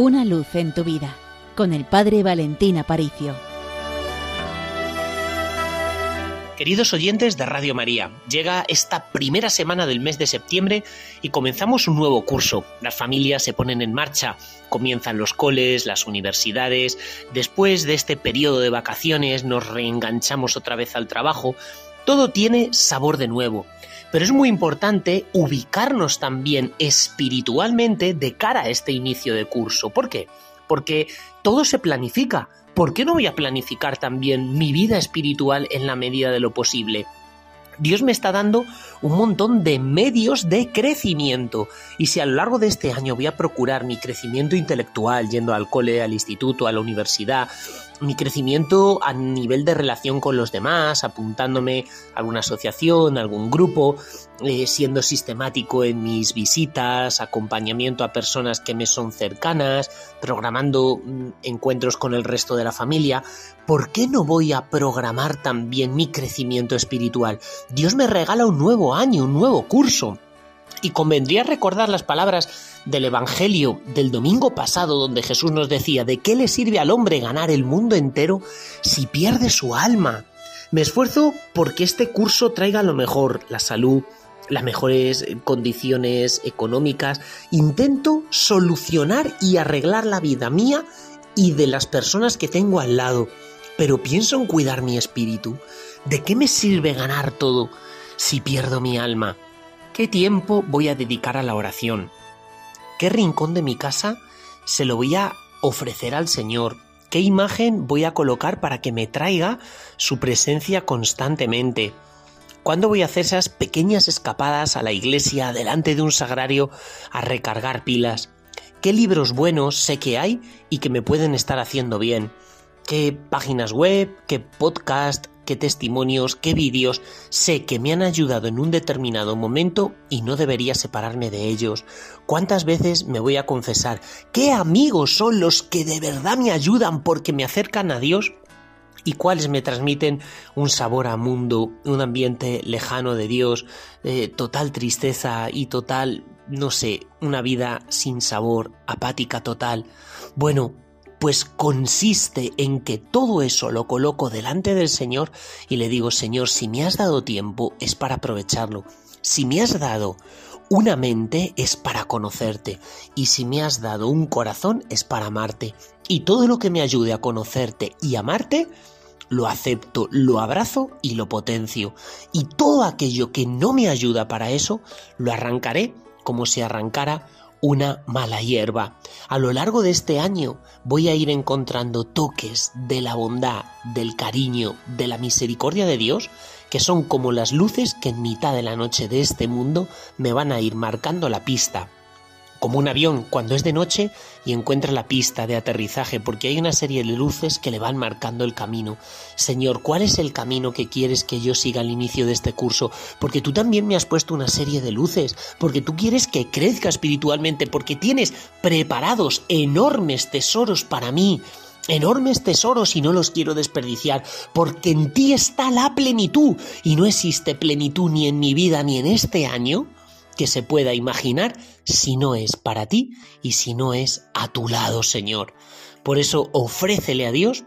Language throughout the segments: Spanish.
Una luz en tu vida con el Padre Valentín Aparicio. Queridos oyentes de Radio María, llega esta primera semana del mes de septiembre y comenzamos un nuevo curso. Las familias se ponen en marcha, comienzan los coles, las universidades, después de este periodo de vacaciones nos reenganchamos otra vez al trabajo. Todo tiene sabor de nuevo. Pero es muy importante ubicarnos también espiritualmente de cara a este inicio de curso. ¿Por qué? Porque todo se planifica, ¿por qué no voy a planificar también mi vida espiritual en la medida de lo posible? Dios me está dando un montón de medios de crecimiento. Y si a lo largo de este año voy a procurar mi crecimiento intelectual, yendo al cole, al instituto, a la universidad, mi crecimiento a nivel de relación con los demás, apuntándome a alguna asociación, a algún grupo, eh, siendo sistemático en mis visitas, acompañamiento a personas que me son cercanas, programando mm, encuentros con el resto de la familia, ¿por qué no voy a programar también mi crecimiento espiritual? Dios me regala un nuevo año, un nuevo curso. Y convendría recordar las palabras del Evangelio del domingo pasado donde Jesús nos decía, ¿de qué le sirve al hombre ganar el mundo entero si pierde su alma? Me esfuerzo porque este curso traiga lo mejor, la salud, las mejores condiciones económicas. Intento solucionar y arreglar la vida mía y de las personas que tengo al lado. Pero pienso en cuidar mi espíritu. ¿De qué me sirve ganar todo si pierdo mi alma? ¿Qué tiempo voy a dedicar a la oración? ¿Qué rincón de mi casa se lo voy a ofrecer al Señor? ¿Qué imagen voy a colocar para que me traiga su presencia constantemente? ¿Cuándo voy a hacer esas pequeñas escapadas a la iglesia delante de un sagrario a recargar pilas? ¿Qué libros buenos sé que hay y que me pueden estar haciendo bien? ¿Qué páginas web? ¿Qué podcast? Qué testimonios, qué vídeos sé que me han ayudado en un determinado momento y no debería separarme de ellos. ¿Cuántas veces me voy a confesar qué amigos son los que de verdad me ayudan porque me acercan a Dios? y cuáles me transmiten un sabor a mundo, un ambiente lejano de Dios, eh, total tristeza y total, no sé, una vida sin sabor, apática total. Bueno, pues consiste en que todo eso lo coloco delante del Señor y le digo, Señor, si me has dado tiempo es para aprovecharlo. Si me has dado una mente es para conocerte y si me has dado un corazón es para amarte. Y todo lo que me ayude a conocerte y amarte, lo acepto, lo abrazo y lo potencio. Y todo aquello que no me ayuda para eso, lo arrancaré como si arrancara una mala hierba. A lo largo de este año voy a ir encontrando toques de la bondad, del cariño, de la misericordia de Dios, que son como las luces que en mitad de la noche de este mundo me van a ir marcando la pista como un avión cuando es de noche y encuentra la pista de aterrizaje, porque hay una serie de luces que le van marcando el camino. Señor, ¿cuál es el camino que quieres que yo siga al inicio de este curso? Porque tú también me has puesto una serie de luces, porque tú quieres que crezca espiritualmente, porque tienes preparados enormes tesoros para mí enormes tesoros y no los quiero desperdiciar, porque en ti está la plenitud y no existe plenitud ni en mi vida ni en este año que se pueda imaginar si no es para ti y si no es a tu lado, Señor. Por eso ofrécele a Dios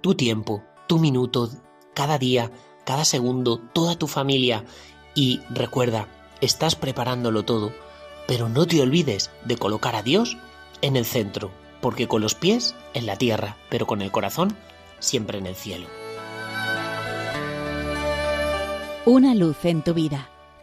tu tiempo, tu minuto, cada día, cada segundo, toda tu familia y recuerda, estás preparándolo todo, pero no te olvides de colocar a Dios en el centro, porque con los pies en la tierra, pero con el corazón siempre en el cielo. Una luz en tu vida